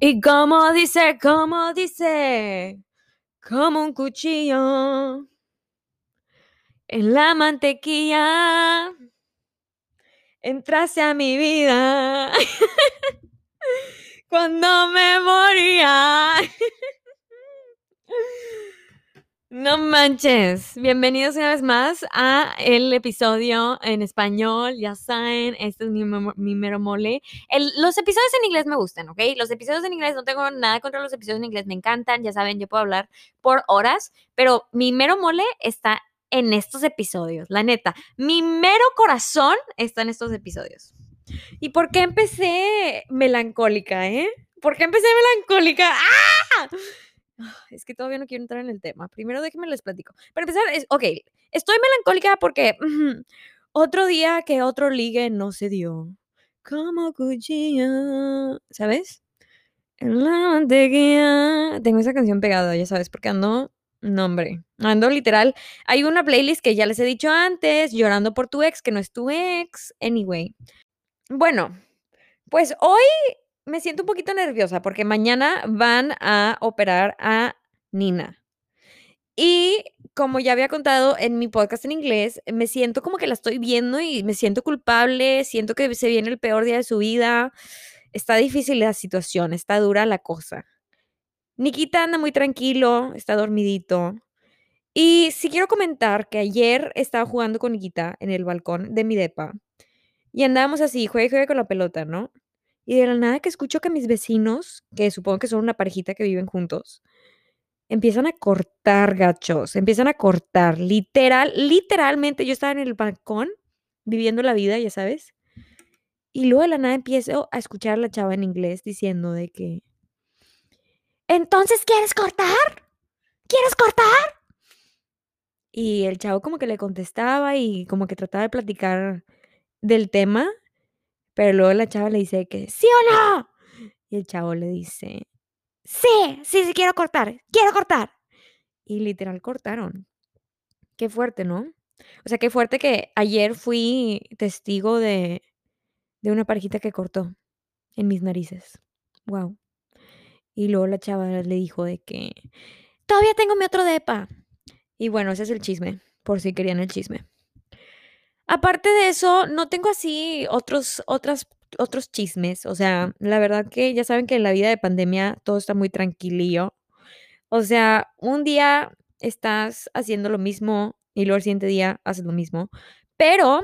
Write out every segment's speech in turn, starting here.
Y como dice, como dice, como un cuchillo en la mantequilla, entrase a mi vida cuando me moría. No manches. Bienvenidos una vez más a el episodio en español. Ya saben, este es mi, mi mero mole. los episodios en inglés me gustan, ¿ok? Los episodios en inglés, no tengo nada contra los episodios en inglés, me encantan. Ya saben, yo puedo hablar por horas, pero mi mero mole está en estos episodios. La neta, mi mero corazón está en estos episodios. ¿Y por qué empecé melancólica, eh? ¿Por qué empecé melancólica? ¡Ah! Es que todavía no quiero entrar en el tema. Primero déjenme les platico. Para empezar, es, ok, estoy melancólica porque otro día que otro ligue no se dio. Como cuchilla, ¿sabes? En la mantequilla. Tengo esa canción pegada, ya sabes, porque ando, no hombre, ando literal. Hay una playlist que ya les he dicho antes, llorando por tu ex, que no es tu ex. Anyway. Bueno, pues hoy me siento un poquito nerviosa porque mañana van a operar a Nina. Y como ya había contado en mi podcast en inglés, me siento como que la estoy viendo y me siento culpable, siento que se viene el peor día de su vida. Está difícil la situación, está dura la cosa. Nikita anda muy tranquilo, está dormidito. Y sí quiero comentar que ayer estaba jugando con Nikita en el balcón de mi depa. Y andábamos así, juegue juegue con la pelota, ¿no? Y de la nada que escucho que mis vecinos, que supongo que son una parejita que viven juntos, empiezan a cortar gachos, empiezan a cortar, literal, literalmente yo estaba en el balcón viviendo la vida, ya sabes. Y luego de la nada empiezo a escuchar a la chava en inglés diciendo de que, entonces, ¿quieres cortar? ¿Quieres cortar? Y el chavo como que le contestaba y como que trataba de platicar del tema pero luego la chava le dice que, ¿sí o no? Y el chavo le dice, sí, sí, sí, quiero cortar, quiero cortar. Y literal cortaron. Qué fuerte, ¿no? O sea, qué fuerte que ayer fui testigo de, de una parejita que cortó en mis narices. Wow. Y luego la chava le dijo de que, todavía tengo mi otro depa. Y bueno, ese es el chisme, por si querían el chisme. Aparte de eso, no tengo así otros, otras, otros chismes. O sea, la verdad que ya saben que en la vida de pandemia todo está muy tranquilillo. O sea, un día estás haciendo lo mismo y luego el siguiente día haces lo mismo. Pero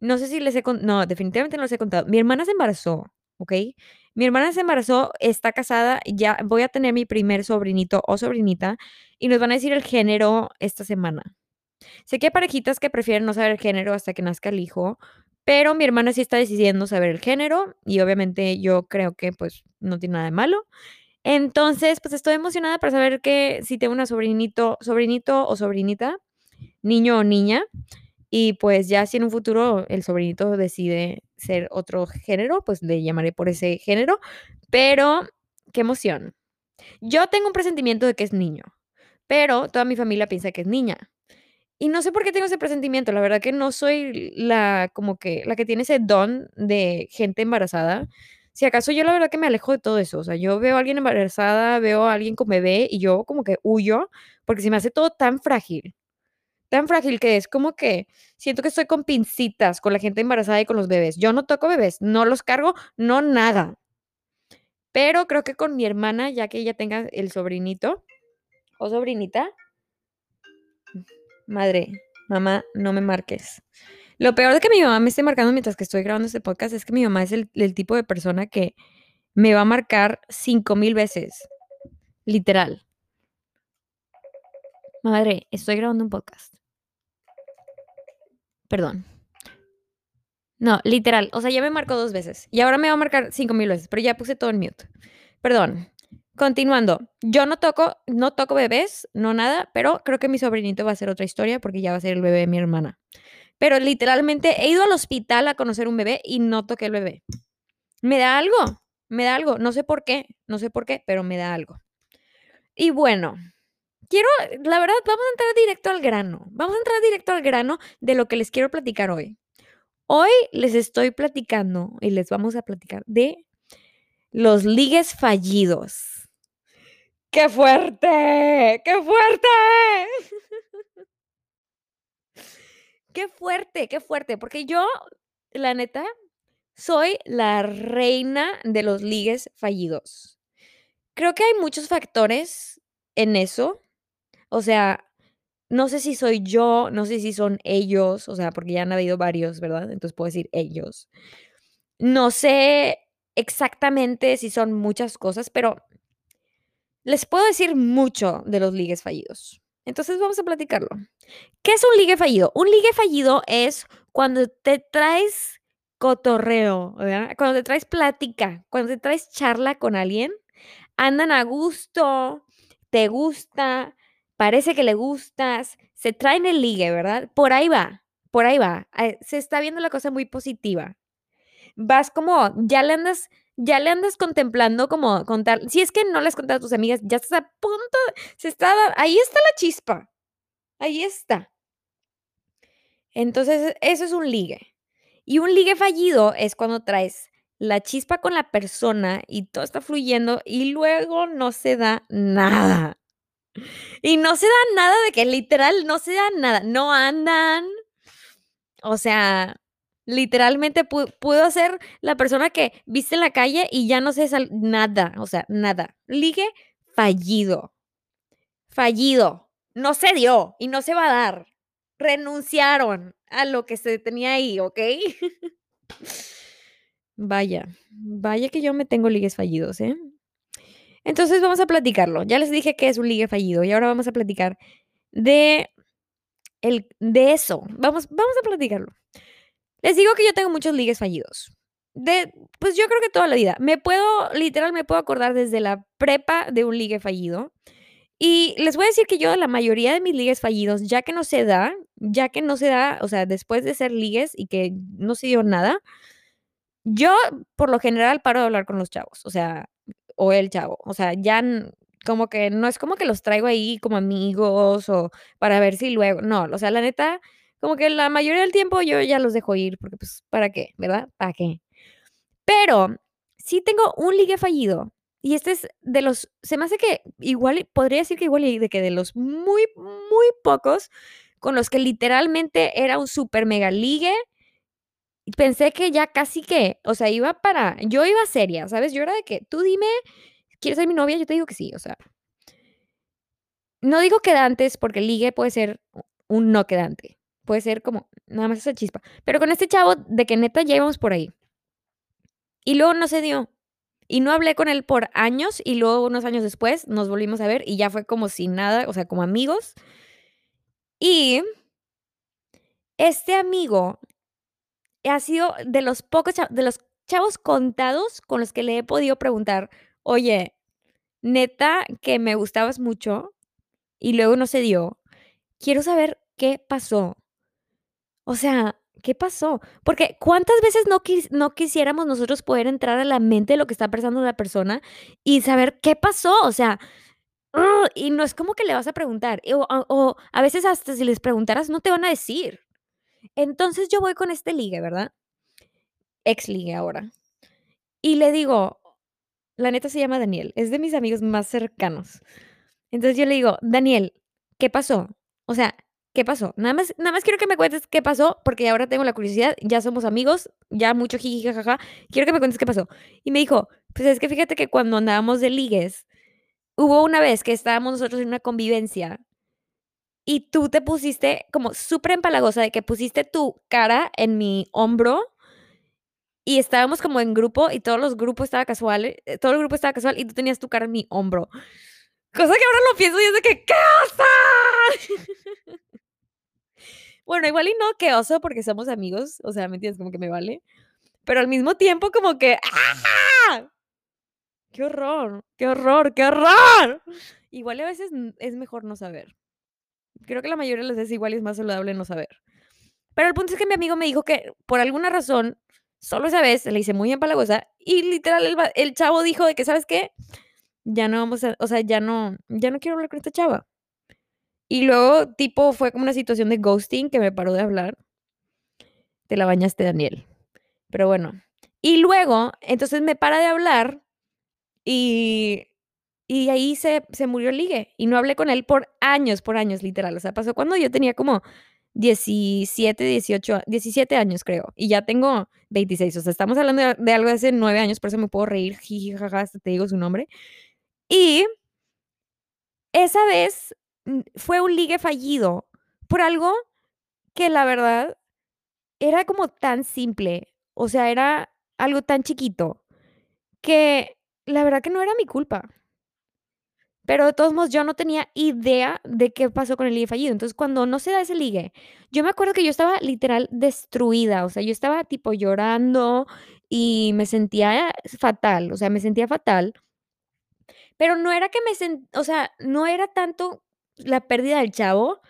no sé si les he contado, no, definitivamente no les he contado. Mi hermana se embarazó, ¿ok? Mi hermana se embarazó, está casada, ya voy a tener mi primer sobrinito o sobrinita y nos van a decir el género esta semana. Sé que hay parejitas que prefieren no saber el género hasta que nazca el hijo, pero mi hermana sí está decidiendo saber el género y obviamente yo creo que pues no tiene nada de malo. Entonces, pues estoy emocionada para saber que si tengo una sobrinito, sobrinito o sobrinita, niño o niña, y pues ya si en un futuro el sobrinito decide ser otro género, pues le llamaré por ese género, pero qué emoción. Yo tengo un presentimiento de que es niño, pero toda mi familia piensa que es niña. Y no sé por qué tengo ese presentimiento, la verdad que no soy la como que la que tiene ese don de gente embarazada. Si acaso yo la verdad que me alejo de todo eso, o sea, yo veo a alguien embarazada, veo a alguien con bebé y yo como que huyo porque se me hace todo tan frágil. Tan frágil que es como que siento que estoy con pincitas con la gente embarazada y con los bebés. Yo no toco bebés, no los cargo, no nada. Pero creo que con mi hermana, ya que ella tenga el sobrinito o sobrinita, Madre, mamá, no me marques. Lo peor de que mi mamá me esté marcando mientras que estoy grabando este podcast es que mi mamá es el, tipo de persona que me va a marcar cinco mil veces. Literal. Madre, estoy grabando un podcast. Perdón. No, literal. O sea, ya me marcó dos veces. Y ahora me va a marcar cinco mil veces, pero ya puse todo en mute. Perdón. Continuando, yo no toco, no toco bebés, no nada, pero creo que mi sobrinito va a ser otra historia porque ya va a ser el bebé de mi hermana. Pero literalmente he ido al hospital a conocer un bebé y no toqué el bebé. Me da algo, me da algo, no sé por qué, no sé por qué, pero me da algo. Y bueno, quiero, la verdad, vamos a entrar directo al grano. Vamos a entrar directo al grano de lo que les quiero platicar hoy. Hoy les estoy platicando y les vamos a platicar de Los ligues fallidos. ¡Qué fuerte! ¡Qué fuerte! ¡Qué fuerte! ¡Qué fuerte! Porque yo, la neta, soy la reina de los ligues fallidos. Creo que hay muchos factores en eso. O sea, no sé si soy yo, no sé si son ellos, o sea, porque ya han habido varios, ¿verdad? Entonces puedo decir ellos. No sé exactamente si son muchas cosas, pero les puedo decir mucho de los ligues fallidos. Entonces vamos a platicarlo. ¿Qué es un ligue fallido? Un ligue fallido es cuando te traes cotorreo, ¿verdad? Cuando te traes plática, cuando te traes charla con alguien, andan a gusto, te gusta, parece que le gustas, se traen el ligue, ¿verdad? Por ahí va, por ahí va. eh, Se está viendo la cosa muy positiva. Vas como, ya le andas, ya le andas contemplando como contar. Si es que no les contas a tus amigas, ya estás a punto, se está, ahí está la chispa, ahí está. Entonces, eso es un ligue. Y un ligue fallido es cuando traes la chispa con la persona y todo está fluyendo y luego no se da nada. Y no se da nada de que literal no se da nada. No andan. O sea, literalmente pu- pudo ser la persona que viste en la calle y ya no sé nada. O sea, nada. Ligue fallido. Fallido. No se dio y no se va a dar. Renunciaron a lo que se tenía ahí, ¿ok? Vaya, vaya que yo me tengo ligues fallidos, ¿eh? Entonces vamos a platicarlo. Ya les dije que es un ligue fallido y ahora vamos a platicar de, el, de eso. Vamos, vamos a platicarlo. Les digo que yo tengo muchos ligues fallidos. De, pues yo creo que toda la vida. Me puedo, literal, me puedo acordar desde la prepa de un ligue fallido. Y les voy a decir que yo la mayoría de mis ligues fallidos, ya que no se da, ya que no se da, o sea, después de ser ligues y que no se dio nada, yo por lo general paro de hablar con los chavos, o sea, o el chavo, o sea, ya como que no es como que los traigo ahí como amigos o para ver si luego, no, o sea, la neta, como que la mayoría del tiempo yo ya los dejo ir porque pues, ¿para qué? ¿Verdad? ¿Para qué? Pero sí tengo un ligue fallido. Y este es de los, se me hace que igual, podría decir que igual de que de los muy, muy pocos con los que literalmente era un super mega ligue. Pensé que ya casi que, o sea, iba para, yo iba seria, ¿sabes? Yo era de que tú dime, ¿quieres ser mi novia? Yo te digo que sí, o sea. No digo quedantes porque ligue puede ser un no quedante. Puede ser como nada más esa chispa. Pero con este chavo, de que neta ya íbamos por ahí. Y luego no se dio. Y no hablé con él por años y luego unos años después nos volvimos a ver y ya fue como sin nada, o sea, como amigos. Y este amigo ha sido de los pocos, de los chavos contados con los que le he podido preguntar, oye, neta que me gustabas mucho y luego no se dio. Quiero saber qué pasó. O sea, ¿qué pasó? Porque cuántas veces no, quis- no quisiéramos nosotros poder entrar a la mente de lo que está pensando la persona y saber qué pasó. O sea, ¡ugh! y no es como que le vas a preguntar. o- o a veces hasta si les preguntaras no te van a decir. Entonces yo voy con este ligue, ¿verdad? Ex ligue ahora. Y le digo, la neta se llama Daniel, es de mis amigos más cercanos. Entonces yo le digo, Daniel, ¿qué pasó? O sea, ¿qué pasó? Nada más, nada más quiero que me cuentes qué pasó, porque ahora tengo la curiosidad, ya somos amigos, ya mucho jiji, jajaja, quiero que me cuentes qué pasó. Y me dijo, pues es que fíjate que cuando andábamos de ligues, hubo una vez que estábamos nosotros en una convivencia y tú te pusiste como súper empalagosa de que pusiste tu cara en mi hombro y estábamos como en grupo y todos los grupos estaba casual, eh, todo el grupo estaba casual y tú tenías tu cara en mi hombro. Cosa que ahora lo pienso y es de que, ¡qué oso! Bueno, igual y no, qué oso, porque somos amigos, o sea, ¿me entiendes? Como que me vale. Pero al mismo tiempo como que, ¡ah! ¡Qué horror! ¡Qué horror! ¡Qué horror! Igual a veces es mejor no saber. Creo que la mayoría de las veces igual es más saludable no saber. Pero el punto es que mi amigo me dijo que por alguna razón, solo esa vez, le hice muy empalagosa y literal el, el chavo dijo de que, ¿sabes qué? Ya no vamos a, o sea, ya no, ya no quiero hablar con esta chava. Y luego, tipo, fue como una situación de ghosting que me paró de hablar. Te la bañaste, Daniel. Pero bueno. Y luego, entonces me para de hablar Y y ahí se se murió el ligue, y no hablé con él por años, por años, literal. O sea, pasó cuando yo tenía como 17, 18, 17 años, creo, y ya tengo 26. O sea, estamos hablando de algo de hace 9 años, por eso me puedo reír, jiji, te digo su nombre. Y esa vez, fue un ligue fallido por algo que la verdad era como tan simple, o sea, era algo tan chiquito, que la verdad que no era mi culpa. Pero de todos modos, yo no tenía idea de qué pasó con el ligue fallido. Entonces, cuando no se da ese ligue, yo me acuerdo que yo estaba literal destruida, o sea, yo estaba tipo llorando y me sentía fatal, o sea, me sentía fatal. Pero no era que me sen o sea, no era tanto la pérdida del chavo,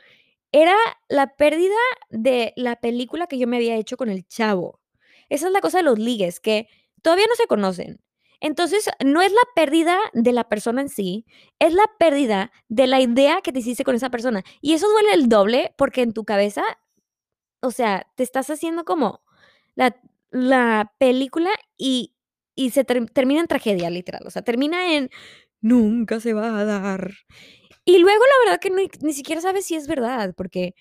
era la pérdida de la película que yo me había hecho con el chavo. Esa es la cosa de los ligues, que todavía no se conocen. Entonces, no es la pérdida de la persona en sí, es la pérdida de la idea que te hiciste con esa persona. Y eso duele el doble, porque en tu cabeza, o sea, te estás haciendo como la la película y y se ter termina en tragedia, literal. O sea, termina en nunca se va a dar. Y luego la verdad que ni ni siquiera sabes si es verdad, porque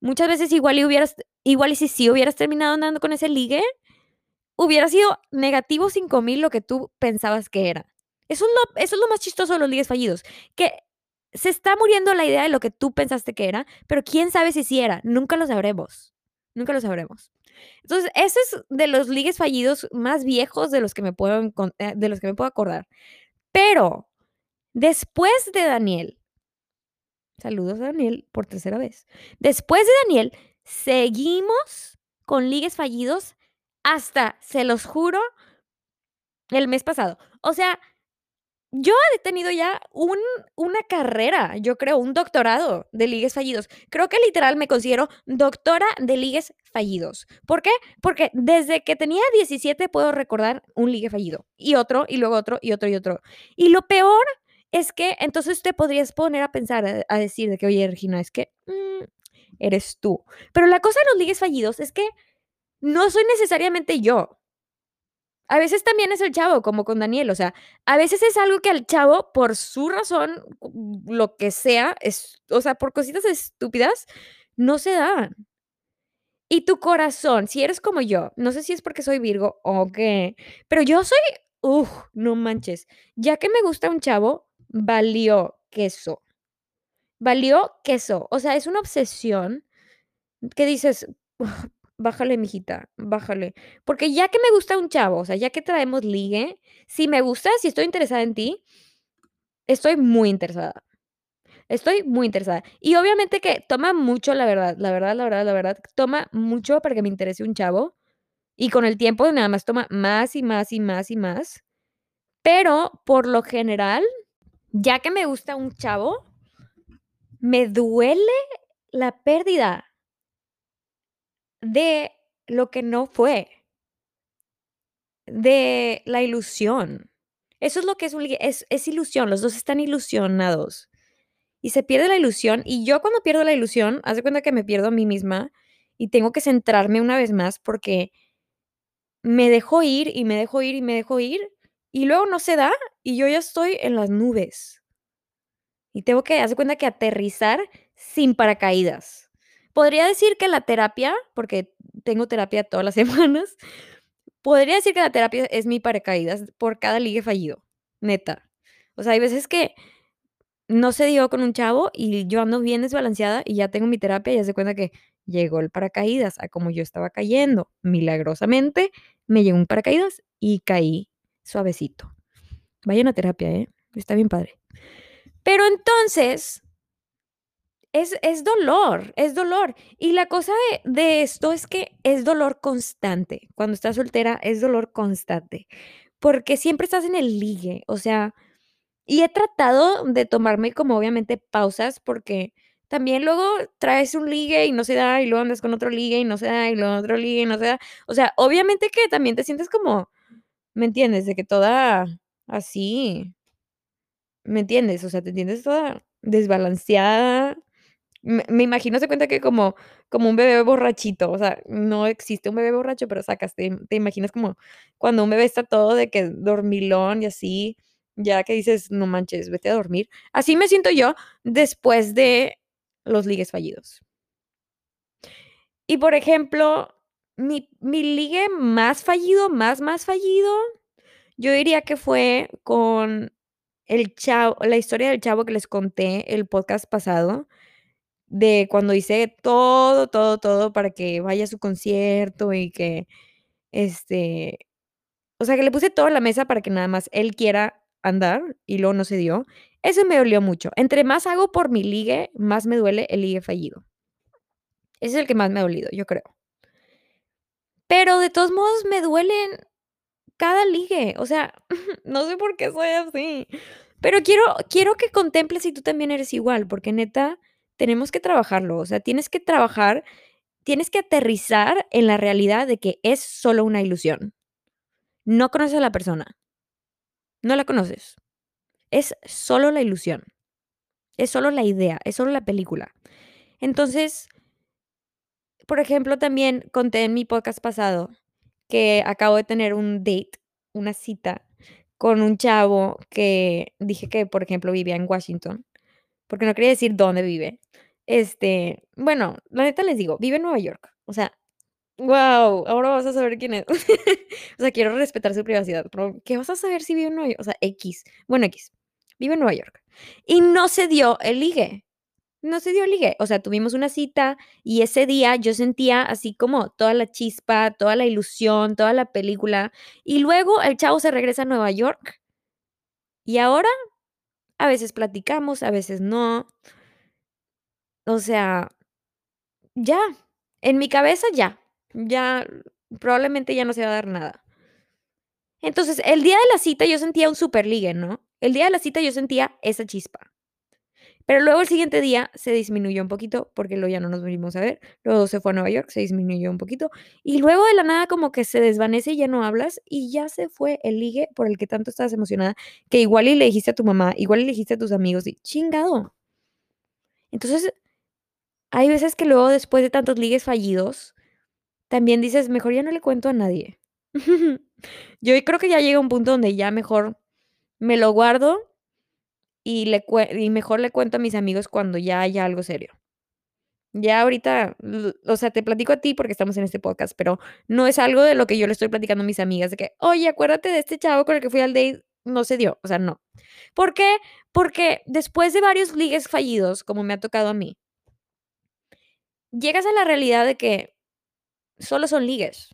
muchas veces igual y hubieras igual y si sí hubieras terminado andando con ese ligue, hubiera sido negativo 5000 lo que tú pensabas que era. Eso es lo más chistoso de los ligues fallidos, que se está muriendo la idea de lo que tú pensaste que era, pero quién sabe si sí era, nunca lo sabremos, nunca lo sabremos. Entonces, ese es de los ligues fallidos más viejos de los que me puedo eh, de los que me puedo acordar. Pero después de Daniel saludos a Daniel por tercera vez. Después de Daniel, seguimos con ligues fallidos hasta, se los juro, el mes pasado. O sea, yo he tenido ya un una carrera, yo creo, un doctorado de ligues fallidos. Creo que literal me considero doctora de ligues fallidos. ¿Por qué? Porque desde que tenía 17 puedo recordar un ligue fallido, y otro, y luego otro, y otro, y otro. Y lo peor es que entonces te podrías poner a pensar, a a decir de que: "Oye, Regina, es que, mm, eres tú". Pero la cosa de los ligues fallidos es que no soy necesariamente yo. A veces también es el chavo, como con Daniel, o sea, a veces es algo que al chavo, por su razón, lo que sea, es o sea, por cositas estúpidas, no se dan. Y tu corazón, si eres como yo, no sé si es porque soy Virgo o qué, pero yo soy, uf, no manches, ya que me gusta un chavo, valió queso. Valió queso. O sea, es una obsesión que dices: "Bájale, mijita, bájale". Porque ya que me gusta un chavo, o sea, ya que traemos ligue, si me gusta, si estoy interesada en ti estoy muy interesada. Estoy muy interesada. Y obviamente que toma mucho, la verdad, la verdad, la verdad, la verdad, toma mucho para que me interese un chavo, y con el tiempo nada más toma más, y más, y más, y más. Pero, por lo general, ya que me gusta un chavo me duele la pérdida de lo que no fue. De la ilusión. Eso es lo que es es ilusión, los 2 están ilusionados. Y se pierde la ilusión, y yo cuando pierdo la ilusión, haz de cuenta que me pierdo a mí misma, y tengo que centrarme una vez más, porque me dejo ir, y me dejo ir, y me dejo ir, y luego no se da, y yo ya estoy en las nubes. Y tengo que, de cuenta que aterrizar sin paracaídas. Podría decir que la terapia, porque tengo terapia todas las semanas, podría decir que la terapia es mi paracaídas por cada ligue fallido, neta. O sea, hay veces que no se dio con un chavo, y yo ando bien desbalanceada, y ya tengo mi terapia, y haz de cuenta que llegó el paracaídas a como yo estaba cayendo. Milagrosamente, me llegó un paracaídas y caí suavecito. Vayan a terapia, ¿eh? Está bien padre. Pero entonces es es dolor, es dolor. Y la cosa de de esto es que es dolor constante. Cuando estás soltera, es dolor constante, porque siempre estás en el ligue, o sea, y he tratado de tomarme como obviamente pausas, porque también luego traes un ligue y no se da, y luego andas con otro ligue y no se da, y luego otro ligue y no se da. O sea, obviamente que también te sientes como, ¿me entiendes? De que toda así ¿me entiendes? O sea, te entiendes toda desbalanceada. Me imagino, de cuenta que como como un bebé borrachito, o sea, no existe un bebé borracho, pero sacas, te te imaginas como cuando un bebé está todo de que dormilón y así, ya que dices, no manches, vete a dormir. Así me siento yo después de los ligues fallidos. Y por ejemplo, mi, mi ligue más fallido, más, más fallido, yo diría que fue con el chavo, la historia del chavo que les conté el podcast pasado, de cuando hice todo, todo, todo para que vaya a su concierto y que, este, o sea, que le puse todo la mesa para que nada más él quiera andar y luego no se dio. Eso me dolió mucho. Entre más hago por mi ligue, más me duele el ligue fallido. Ese es el que más me ha dolido, yo creo. Pero de todos modos me duelen cada ligue. O sea, no sé por qué soy así. Pero quiero, quiero que contemples si tú también eres igual, porque neta, tenemos que trabajarlo. O sea, tienes que trabajar, tienes que aterrizar en la realidad de que es solo una ilusión. No conoces a la persona. No la conoces. Es solo la ilusión. Es solo la idea, es solo la película. Entonces, por ejemplo, también conté en mi podcast pasado que acabo de tener un date, una cita con un chavo que dije que, por ejemplo, vivía en Washington, porque no quería decir dónde vive. Este, bueno, la neta les digo, vive en Nueva York. O sea, wow, ahora vas a saber quién es. o sea, quiero respetar su privacidad, pero ¿qué vas a saber si vive en Nueva York? O sea, X, bueno, X, vive en Nueva York. Y no se dio el ligue no se dio ligue. O sea, tuvimos una cita y ese día yo sentía así como toda la chispa, toda la ilusión, toda la película. Y luego el chavo se regresa a Nueva York. Y ahora a veces platicamos, a veces no. O sea, ya. En mi cabeza ya. Ya probablemente ya no se va a dar nada. Entonces, el día de la cita yo sentía un super ligue, ¿no? El día de la cita yo sentía esa chispa. Pero luego el siguiente día se disminuyó un poquito porque luego ya no nos venimos a ver. Luego se fue a Nueva York, se disminuyó un poquito. Y luego de la nada como que se desvanece y ya no hablas y ya se fue el ligue por el que tanto estabas emocionada que igual y le dijiste a tu mamá, igual y le dijiste a tus amigos y chingado. Entonces, hay veces que luego después de tantos ligues fallidos, también dices, mejor ya no le cuento a nadie. Yo creo que ya llega un punto donde ya mejor me lo guardo y, le y mejor le cuento a mis amigos cuando ya haya algo serio. Ya ahorita, o sea, te platico a ti porque estamos en este podcast, pero no es algo de lo que yo le estoy platicando a mis amigas de que, oye, acuérdate de este chavo con el que fui al date, no se dio, o sea, no. ¿Por qué? Porque después de varios ligues fallidos, como me ha tocado a mí, llegas a la realidad de que solo son ligues.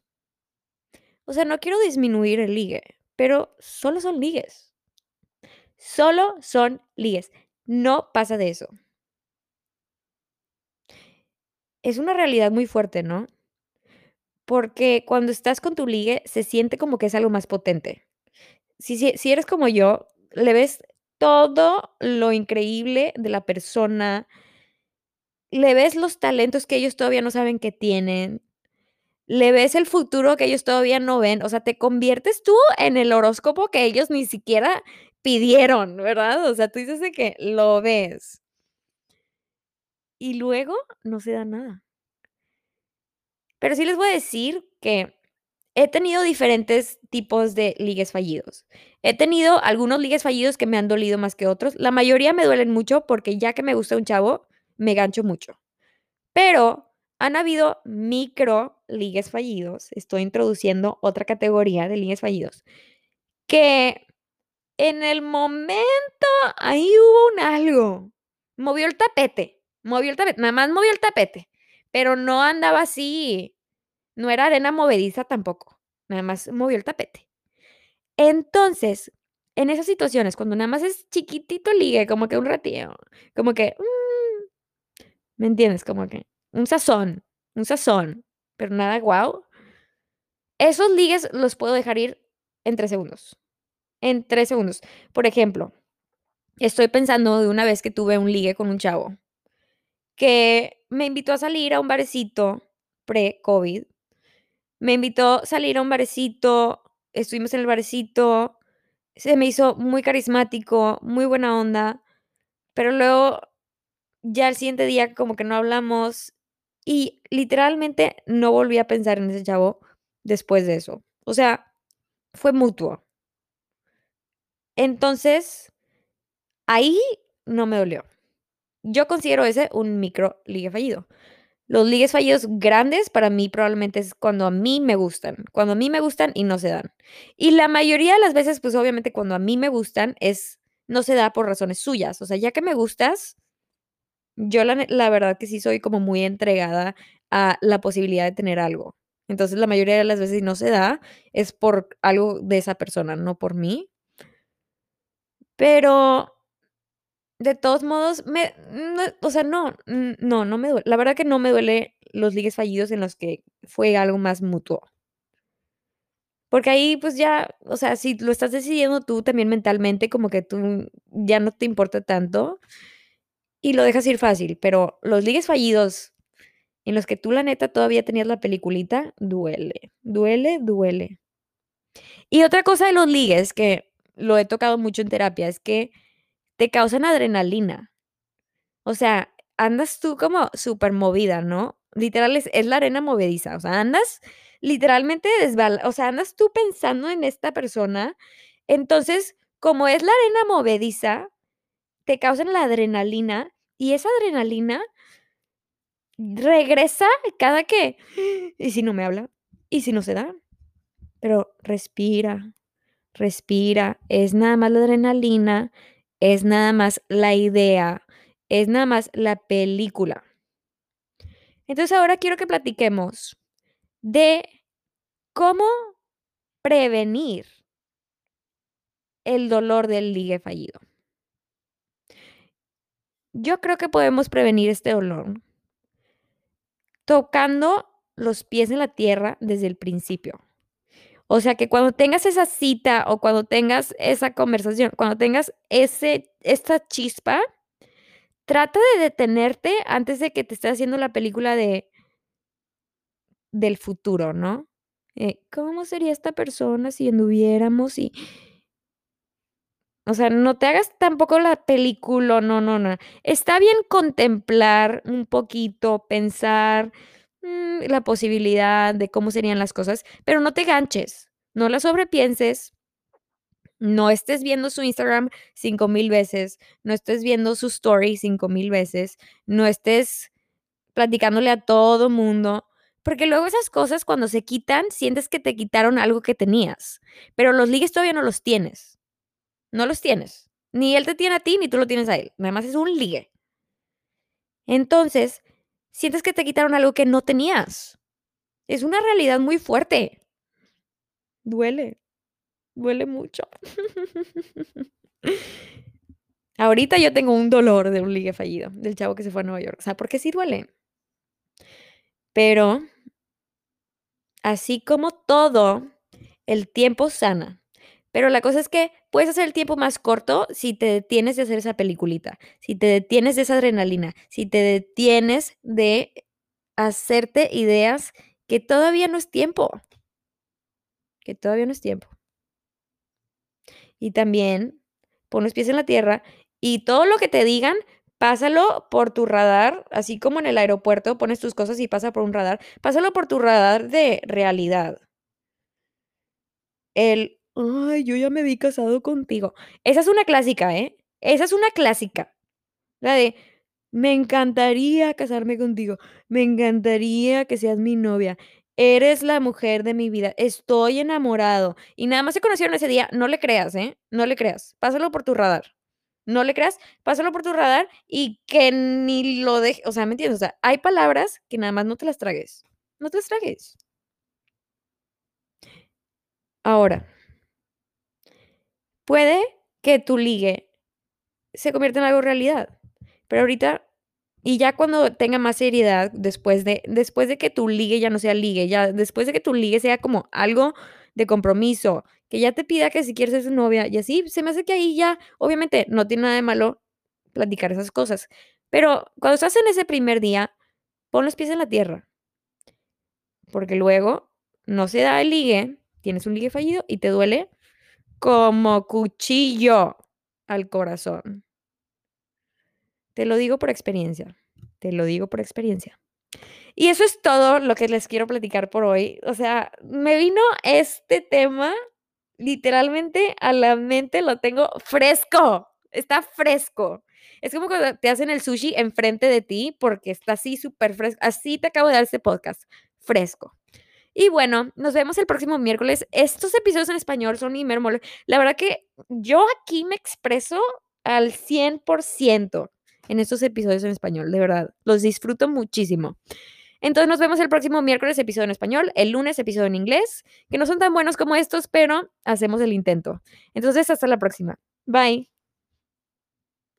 O sea, no quiero disminuir el ligue, pero solo son ligues. Solo son ligues. No pasa de eso. Es una realidad muy fuerte, ¿no? Porque cuando estás con tu ligue se siente como que es algo más potente. Si, si, eres como yo, le ves todo lo increíble de la persona, le ves los talentos que ellos todavía no saben que tienen, le ves el futuro que ellos todavía no ven, o sea, te conviertes tú en el horóscopo que ellos ni siquiera pidieron, ¿verdad? O sea, tú dices de que lo ves. Y luego no se da nada. Pero sí les voy a decir que he tenido diferentes tipos de ligues fallidos. He tenido algunos ligues fallidos que me han dolido más que otros. La mayoría me duelen mucho porque ya que me gusta un chavo, me gancho mucho. Pero han habido micro ligues fallidos. Estoy introduciendo otra categoría de ligues fallidos que en el momento, ahí hubo un algo. Movió el tapete, movió el tapete, nada más movió el tapete, pero no andaba así, no era arena movediza tampoco, nada más movió el tapete. Entonces, en esas situaciones, cuando nada más es chiquitito ligue, como que un ratillo, como que, mm, ¿me entiendes? Como que un sazón, un sazón, pero nada guau. Esos ligues los puedo dejar ir en tres segundos en tres segundos. Por ejemplo, estoy pensando de una vez que tuve un ligue con un chavo que me invitó a salir a un barecito pre-COVID. Me invitó a salir a un barecito, estuvimos en el barecito, se me hizo muy carismático, muy buena onda, pero luego ya el siguiente día como que no hablamos y literalmente no volví a pensar en ese chavo después de eso. O sea, fue mutuo Entonces, ahí no me dolió. Yo considero ese un micro ligue fallido. Los ligues fallidos grandes para mí probablemente es cuando a mí me gustan, cuando a mí me gustan y no se dan. Y la mayoría de las veces, pues obviamente cuando a mí me gustan es, no se da por razones suyas. O sea, ya que me gustas, yo la, verdad que sí soy como muy entregada a la posibilidad de tener algo. Entonces la mayoría de las veces no se da es por algo de esa persona, no por mí. Pero de todos modos, me, no, o sea, no, no, no me duele. La verdad que no me duele los ligues fallidos en los que fue algo más mutuo. Porque ahí, pues ya, o sea, si lo estás decidiendo tú también mentalmente, como que tú ya no te importa tanto y lo dejas ir fácil. Pero los ligues fallidos en los que tú, la neta, todavía tenías la peliculita, duele, duele, duele. Y otra cosa de los ligues que lo he tocado mucho en terapia es que te causan adrenalina. O sea, andas tú como súper movida, ¿no? Literal es, la arena movediza. O sea, andas literalmente desbal, o sea, andas tú pensando en esta persona. Entonces, como es la arena movediza, te causan la adrenalina y esa adrenalina regresa cada que, ¿y si no me habla? ¿Y si no se da? Pero respira, respira, es nada más la adrenalina, es nada más la idea, es nada más la película. Entonces ahora quiero que platiquemos de cómo prevenir el dolor del ligue fallido. Yo creo que podemos prevenir este dolor tocando los pies en la tierra desde el principio. O sea que cuando tengas esa cita o cuando tengas esa conversación, cuando tengas ese, esta chispa, trata de detenerte antes de que te esté haciendo la película de del futuro, ¿no? Eh, ¿Cómo sería esta persona si anduviéramos y... O sea, no te hagas tampoco la película, no, no, no. Está bien contemplar un poquito, pensar mm, la posibilidad de cómo serían las cosas, pero no te ganches, no la sobrepienses, no estés viendo su Instagram cinco mil veces, no estés viendo su story cinco mil veces, no estés platicándole a todo mundo, porque luego esas cosas cuando se quitan, sientes que te quitaron algo que tenías, pero los ligues todavía no los tienes. No los tienes. Ni él te tiene a ti, ni tú lo tienes a él. Nada más es un ligue. Entonces, sientes que te quitaron algo que no tenías. Es una realidad muy fuerte. Duele. Duele mucho. Ahorita yo tengo un dolor de un ligue fallido, del chavo que se fue a Nueva York. O sea, porque sí duele. Pero, así como todo, el tiempo sana. Pero la cosa es que puedes hacer el tiempo más corto si te detienes de hacer esa peliculita, si te detienes de esa adrenalina, si te detienes de hacerte ideas que todavía no es tiempo, que todavía no es tiempo. Y también pon los pies en la tierra y todo lo que te digan, pásalo por tu radar, así como en el aeropuerto pones tus cosas y pasa por un radar, pásalo por tu radar de realidad. El ay, yo ya me vi casado contigo. Esa es una clásica, ¿eh? Esa es una clásica. La de, me encantaría casarme contigo, me encantaría que seas mi novia. Eres la mujer de mi vida, estoy enamorado. Y nada más se conocieron ese día, no le creas, ¿eh? No le creas, pásalo por tu radar. No le creas, pásalo por tu radar y que ni lo dejes, o sea, ¿me entiendes? O sea, hay palabras que nada más no te las tragues. No te las tragues. Ahora, puede que tu ligue se convierta en algo realidad. Pero ahorita, y ya cuando tenga más seriedad, después de, después de que tu ligue ya no sea ligue, ya después de que tu ligue sea como algo de compromiso, que ya te pida que si quieres ser su novia, y así, se me hace que ahí ya, obviamente, no tiene nada de malo platicar esas cosas. Pero cuando estás en ese primer día, pon los pies en la tierra. Porque luego no se da el ligue, tienes un ligue fallido y te duele como cuchillo al corazón. Te lo digo por experiencia, te lo digo por experiencia. Y eso es todo lo que les quiero platicar por hoy. O sea, me vino este tema literalmente a la mente lo tengo fresco. Está fresco. Es como cuando te hacen el sushi enfrente de ti porque está así súper fresco. Así te acabo de dar este podcast. Fresco. Y bueno, nos vemos el próximo miércoles. Estos episodios en español son mole. La verdad que yo aquí me expreso al 100% en estos episodios en español, de verdad. Los disfruto muchísimo. Entonces nos vemos el próximo miércoles, episodio en español, el lunes, episodio en inglés, que no son tan buenos como estos, pero hacemos el intento. Entonces, hasta la próxima. Bye.